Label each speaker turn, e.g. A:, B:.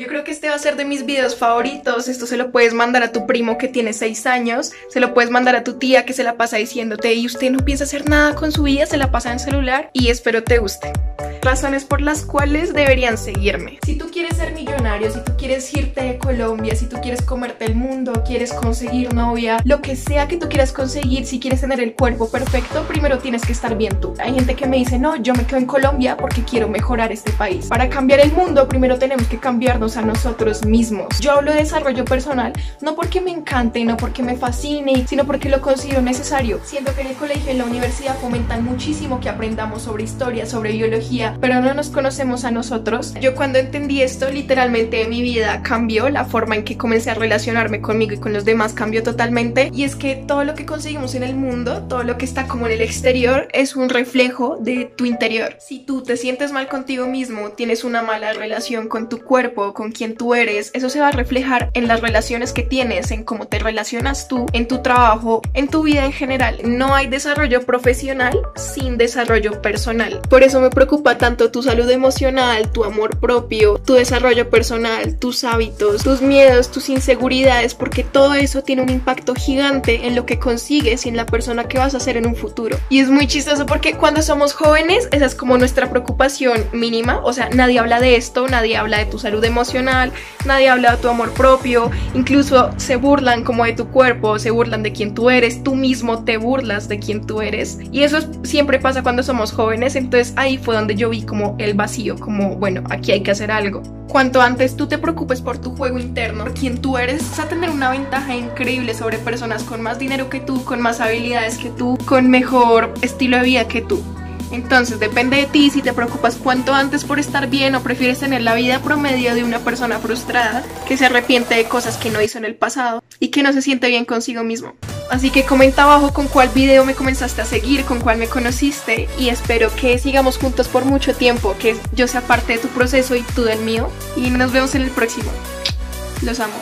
A: Yo creo que este va a ser de mis videos favoritos. Esto se lo puedes mandar a tu primo que tiene 6 años, se lo puedes mandar a tu tía que se la pasa diciéndote y usted no piensa hacer nada con su vida, se la pasa en celular y espero te guste razones por las cuales deberían seguirme. Si tú quieres ser millonario, si tú quieres irte de Colombia, si tú quieres comerte el mundo, quieres conseguir novia, lo que sea que tú quieras conseguir, si quieres tener el cuerpo perfecto, primero tienes que estar bien tú. Hay gente que me dice, no, yo me quedo en Colombia porque quiero mejorar este país. Para cambiar el mundo, primero tenemos que cambiarnos a nosotros mismos. Yo hablo de desarrollo personal no porque me encante, no porque me fascine, sino porque lo considero necesario. Siento que en el colegio y en la universidad fomentan muchísimo que aprendamos sobre historia, sobre biología, pero no nos conocemos a nosotros. Yo cuando entendí esto, literalmente mi vida cambió, la forma en que comencé a relacionarme conmigo y con los demás cambió totalmente. Y es que todo lo que conseguimos en el mundo, todo lo que está como en el exterior, es un reflejo de tu interior. Si tú te sientes mal contigo mismo, tienes una mala relación con tu cuerpo, con quien tú eres, eso se va a reflejar en las relaciones que tienes, en cómo te relacionas tú, en tu trabajo, en tu vida en general. No hay desarrollo profesional sin desarrollo personal. Por eso me preocupa tanto tu salud emocional, tu amor propio, tu desarrollo personal, tus hábitos, tus miedos, tus inseguridades, porque todo eso tiene un impacto gigante en lo que consigues y en la persona que vas a ser en un futuro. Y es muy chistoso porque cuando somos jóvenes, esa es como nuestra preocupación mínima, o sea, nadie habla de esto, nadie habla de tu salud emocional, nadie habla de tu amor propio, incluso se burlan como de tu cuerpo, se burlan de quién tú eres, tú mismo te burlas de quién tú eres. Y eso siempre pasa cuando somos jóvenes, entonces ahí fue donde yo vi como el vacío, como, bueno, aquí hay que hacer algo. Cuanto antes tú te preocupes por tu juego interno, por quien tú eres, vas a tener una ventaja increíble sobre personas con más dinero que tú, con más habilidades que tú, con mejor estilo de vida que tú. Entonces depende de ti si te preocupas cuanto antes por estar bien o prefieres tener la vida promedio de una persona frustrada que se arrepiente de cosas que no hizo en el pasado y que no se siente bien consigo mismo. Así que comenta abajo con cuál video me comenzaste a seguir, con cuál me conociste y espero que sigamos juntos por mucho tiempo, que yo sea parte de tu proceso y tú del mío. Y nos vemos en el próximo. Los amo.